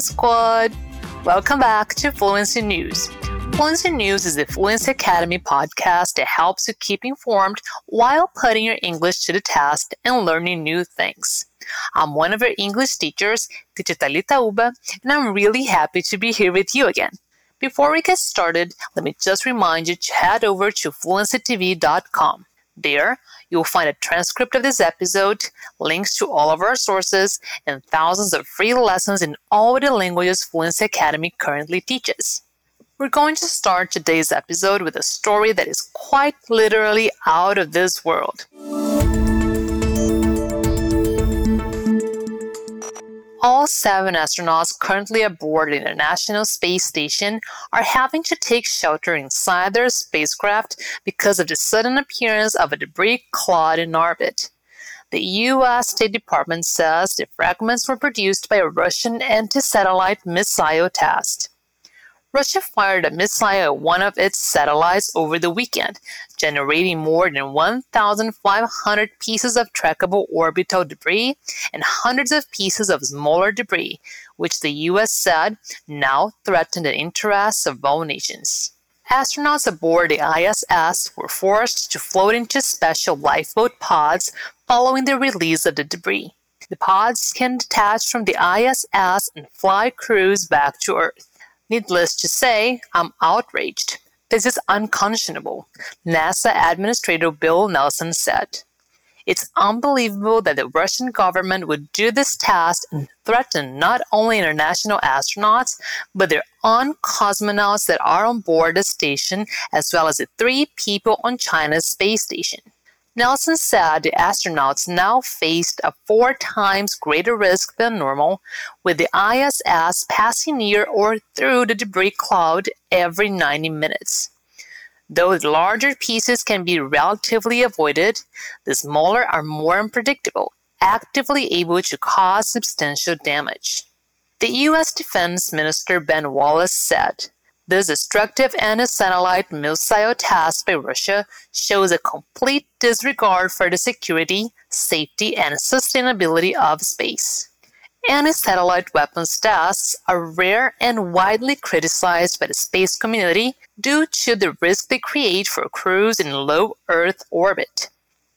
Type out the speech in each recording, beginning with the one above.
Squad! Welcome back to Fluency News. Fluency News is the Fluency Academy podcast that helps you keep informed while putting your English to the test and learning new things. I'm one of your English teachers, Teacher Talita Uba, and I'm really happy to be here with you again. Before we get started, let me just remind you to head over to fluencytv.com. There, you'll find a transcript of this episode, links to all of our sources, and thousands of free lessons in all the languages Fluency Academy currently teaches. We're going to start today's episode with a story that is quite literally out of this world. All seven astronauts currently aboard the International Space Station are having to take shelter inside their spacecraft because of the sudden appearance of a debris cloud in orbit. The U.S. State Department says the fragments were produced by a Russian anti satellite missile test. Russia fired a missile at one of its satellites over the weekend, generating more than 1,500 pieces of trackable orbital debris and hundreds of pieces of smaller debris, which the U.S. said now threaten the interests of all nations. Astronauts aboard the ISS were forced to float into special lifeboat pods following the release of the debris. The pods can detach from the ISS and fly crews back to Earth. Needless to say, I'm outraged. This is unconscionable, NASA Administrator Bill Nelson said. It's unbelievable that the Russian government would do this task and threaten not only international astronauts, but their own cosmonauts that are on board the station, as well as the three people on China's space station. Nelson said the astronauts now faced a four times greater risk than normal, with the ISS passing near or through the debris cloud every 90 minutes. Though the larger pieces can be relatively avoided, the smaller are more unpredictable, actively able to cause substantial damage. The U.S. Defense Minister Ben Wallace said, this destructive anti-satellite missile test by Russia shows a complete disregard for the security, safety, and sustainability of space. Anti-satellite weapons tests are rare and widely criticized by the space community due to the risk they create for crews in low Earth orbit.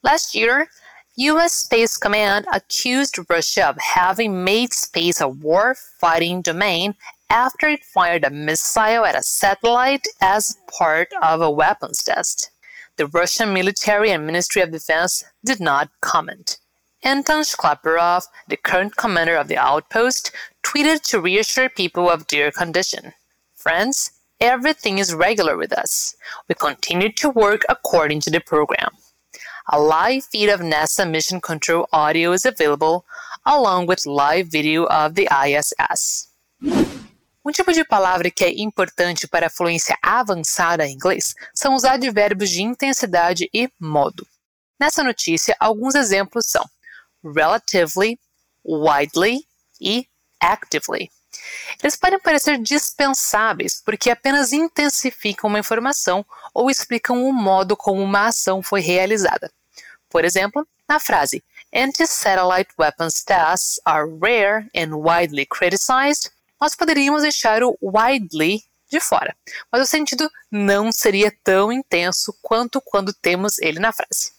Last year, U.S. Space Command accused Russia of having made space a war fighting domain after it fired a missile at a satellite as part of a weapons test. The Russian military and Ministry of Defense did not comment. Anton Shkaplerov, the current commander of the outpost, tweeted to reassure people of their condition. Friends, everything is regular with us. We continue to work according to the program. A live feed of NASA Mission Control audio is available, along with live video of the ISS. Um tipo de palavra que é importante para a fluência avançada em inglês são os advérbios de intensidade e modo. Nessa notícia, alguns exemplos são relatively, widely e actively. Eles podem parecer dispensáveis porque apenas intensificam uma informação ou explicam o modo como uma ação foi realizada. Por exemplo, na frase Anti-satellite weapons tests are rare and widely criticized, nós poderíamos deixar o widely de fora, mas o sentido não seria tão intenso quanto quando temos ele na frase.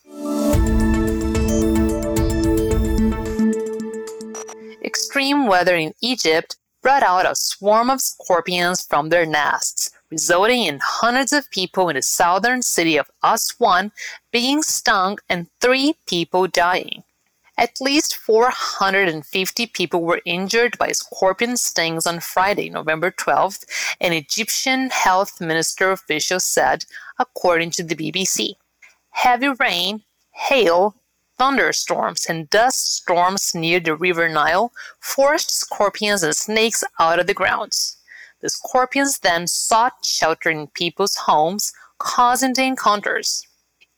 Extreme weather in Egypt brought out a swarm of scorpions from their nests, resulting in hundreds of people in the southern city of Aswan being stung and three people dying. At least 450 people were injured by scorpion stings on Friday, November 12th, an Egyptian health minister official said, according to the BBC. Heavy rain, hail, thunderstorms, and dust storms near the River Nile forced scorpions and snakes out of the grounds. The scorpions then sought shelter in people's homes, causing the encounters.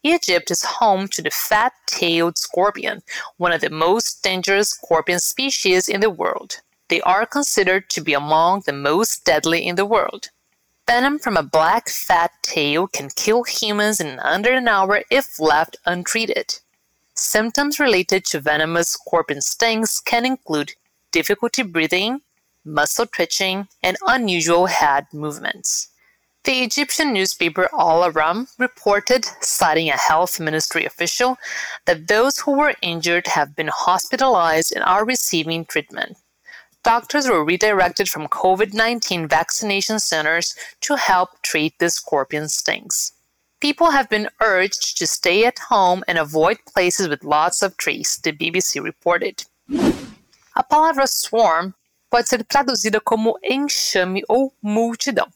Egypt is home to the fat tailed scorpion, one of the most dangerous scorpion species in the world. They are considered to be among the most deadly in the world. Venom from a black fat tail can kill humans in under an hour if left untreated. Symptoms related to venomous scorpion stings can include difficulty breathing, muscle twitching, and unusual head movements. The Egyptian newspaper Al Ahram reported, citing a health ministry official, that those who were injured have been hospitalized and are receiving treatment. Doctors were redirected from COVID 19 vaccination centers to help treat the scorpion stings. People have been urged to stay at home and avoid places with lots of trees, the BBC reported. A palavra swarm pode ser traduzida como enxame ou multidão.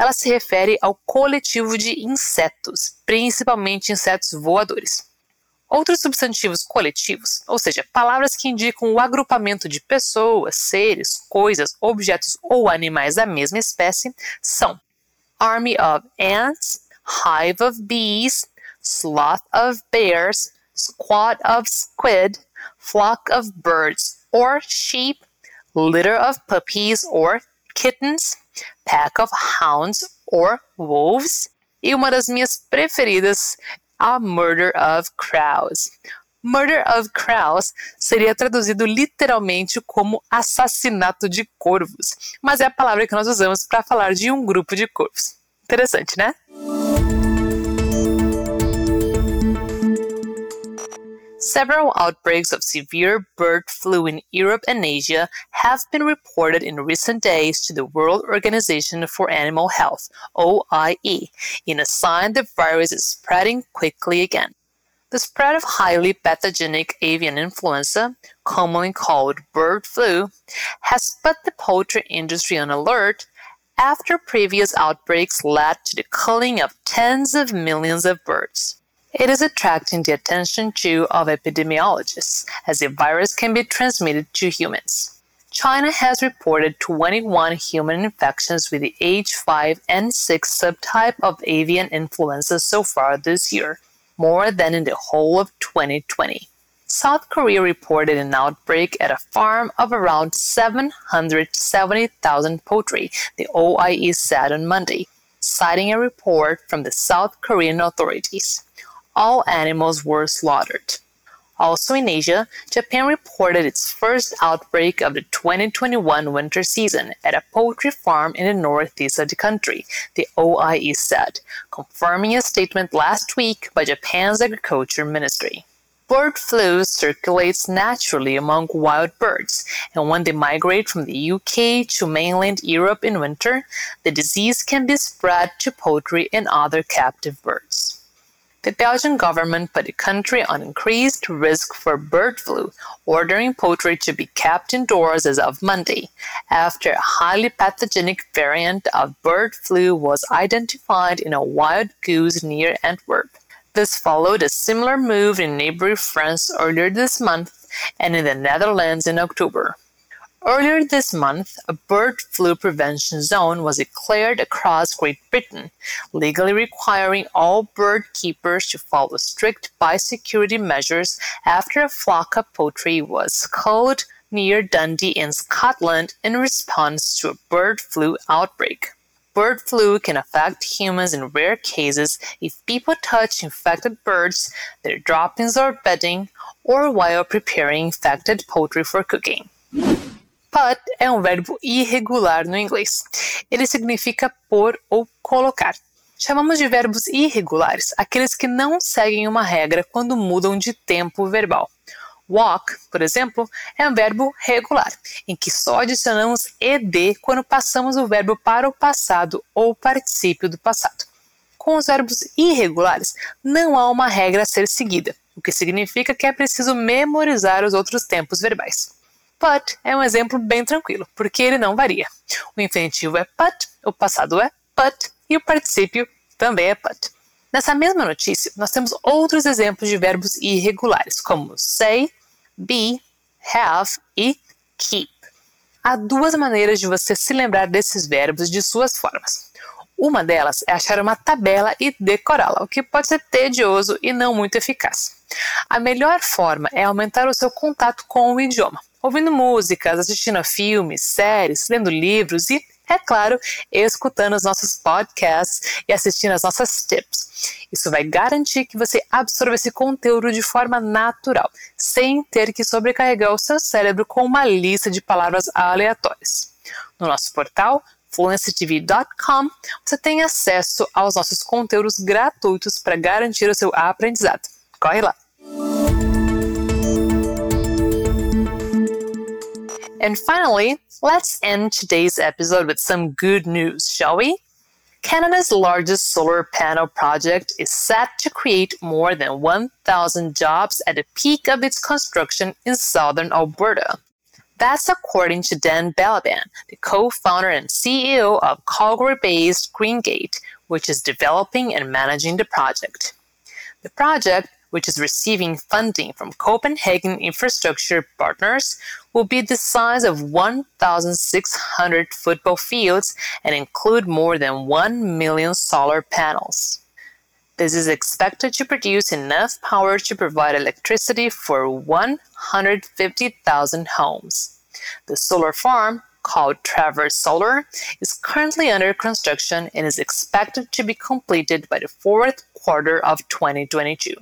Ela se refere ao coletivo de insetos, principalmente insetos voadores. Outros substantivos coletivos, ou seja, palavras que indicam o agrupamento de pessoas, seres, coisas, objetos ou animais da mesma espécie, são army of ants, hive of bees, sloth of bears, squad of squid, flock of birds or sheep, litter of puppies or kittens, pack of hounds or wolves, e uma das minhas preferidas, a murder of crows. Murder of crows seria traduzido literalmente como assassinato de corvos, mas é a palavra que nós usamos para falar de um grupo de corvos. Interessante, né? Several outbreaks of severe bird flu in Europe and Asia have been reported in recent days to the World Organization for Animal Health, OIE, in a sign the virus is spreading quickly again. The spread of highly pathogenic avian influenza, commonly called bird flu, has put the poultry industry on alert after previous outbreaks led to the culling of tens of millions of birds. It is attracting the attention too of epidemiologists, as the virus can be transmitted to humans. China has reported 21 human infections with the H5N6 subtype of avian influenza so far this year, more than in the whole of 2020. South Korea reported an outbreak at a farm of around 770,000 poultry, the OIE said on Monday, citing a report from the South Korean authorities all animals were slaughtered. Also in Asia, Japan reported its first outbreak of the 2021 winter season at a poultry farm in the northeast of the country, the OIE said, confirming a statement last week by Japan's Agriculture Ministry. Bird flu circulates naturally among wild birds, and when they migrate from the UK to mainland Europe in winter, the disease can be spread to poultry and other captive birds. The Belgian government put the country on increased risk for bird flu, ordering poultry to be kept indoors as of Monday, after a highly pathogenic variant of bird flu was identified in a wild goose near Antwerp. This followed a similar move in neighboring France earlier this month and in the Netherlands in October. Earlier this month, a bird flu prevention zone was declared across Great Britain, legally requiring all bird keepers to follow strict biosecurity measures after a flock of poultry was killed near Dundee in Scotland in response to a bird flu outbreak. Bird flu can affect humans in rare cases if people touch infected birds, their droppings or bedding, or while preparing infected poultry for cooking. Put é um verbo irregular no inglês. Ele significa pôr ou colocar. Chamamos de verbos irregulares aqueles que não seguem uma regra quando mudam de tempo verbal. Walk, por exemplo, é um verbo regular, em que só adicionamos ed quando passamos o verbo para o passado ou particípio do passado. Com os verbos irregulares, não há uma regra a ser seguida, o que significa que é preciso memorizar os outros tempos verbais. Put é um exemplo bem tranquilo, porque ele não varia. O infinitivo é put, o passado é put e o particípio também é put. Nessa mesma notícia, nós temos outros exemplos de verbos irregulares, como say, be, have e keep. Há duas maneiras de você se lembrar desses verbos de suas formas. Uma delas é achar uma tabela e decorá-la, o que pode ser tedioso e não muito eficaz. A melhor forma é aumentar o seu contato com o idioma ouvindo músicas, assistindo a filmes, séries, lendo livros e É claro, escutando os nossos podcasts e assistindo as nossas tips. Isso vai garantir que você absorva esse conteúdo de forma natural, sem ter que sobrecarregar o seu cérebro com uma lista de palavras aleatórias. No nosso portal, fluencytv.com, você tem acesso aos nossos conteúdos gratuitos para garantir o seu aprendizado. Corre lá! And finally, let's end today's episode with some good news, shall we? Canada's largest solar panel project is set to create more than 1,000 jobs at the peak of its construction in southern Alberta. That's according to Dan Balaban, the co founder and CEO of Calgary based GreenGate, which is developing and managing the project. The project which is receiving funding from Copenhagen Infrastructure Partners, will be the size of 1,600 football fields and include more than 1 million solar panels. This is expected to produce enough power to provide electricity for 150,000 homes. The solar farm, called Traverse Solar, is currently under construction and is expected to be completed by the fourth quarter of 2022.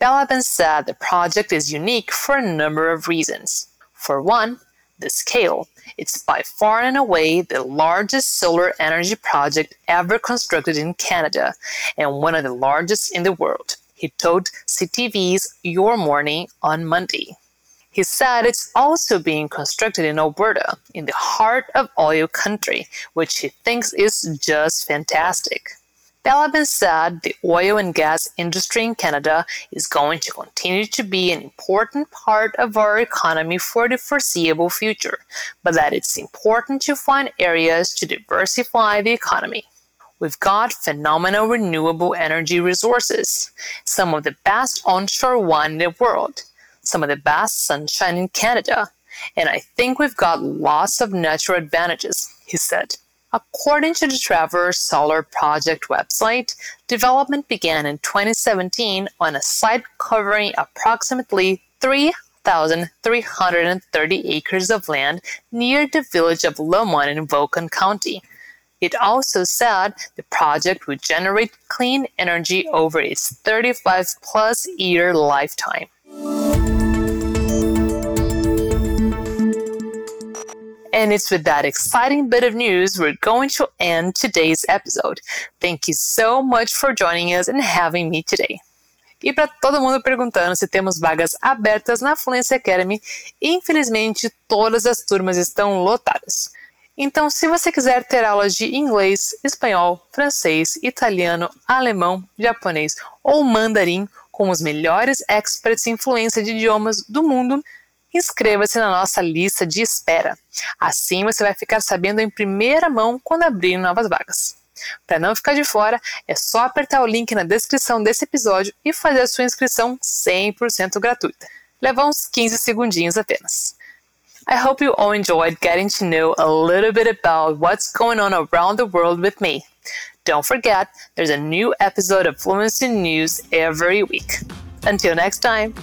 Balaban said the project is unique for a number of reasons. For one, the scale. It's by far and away the largest solar energy project ever constructed in Canada and one of the largest in the world, he told CTV's Your Morning on Monday. He said it's also being constructed in Alberta, in the heart of oil country, which he thinks is just fantastic. Balaban said the oil and gas industry in Canada is going to continue to be an important part of our economy for the foreseeable future, but that it's important to find areas to diversify the economy. We've got phenomenal renewable energy resources, some of the best onshore wind in the world, some of the best sunshine in Canada, and I think we've got lots of natural advantages, he said. According to the Traverse Solar Project website, development began in 2017 on a site covering approximately 3,330 acres of land near the village of Lomond in Vulcan County. It also said the project would generate clean energy over its 35 plus year lifetime. And it's with that exciting bit of news we're going to end today's episode. Thank you so much for joining us and having me today. E para todo mundo perguntando se temos vagas abertas na Fluency Academy, infelizmente todas as turmas estão lotadas. Então, se você quiser ter aulas de inglês, espanhol, francês, italiano, alemão, japonês ou mandarim com os melhores experts em fluência de idiomas do mundo, inscreva-se na nossa lista de espera. Assim você vai ficar sabendo em primeira mão quando abrir novas vagas. Para não ficar de fora, é só apertar o link na descrição desse episódio e fazer a sua inscrição 100% gratuita. Leva uns 15 segundinhos apenas. I hope you all enjoyed getting to know a little bit about what's going on around the world with me. Don't forget, there's a new episode of Fluency News every week. Until next time.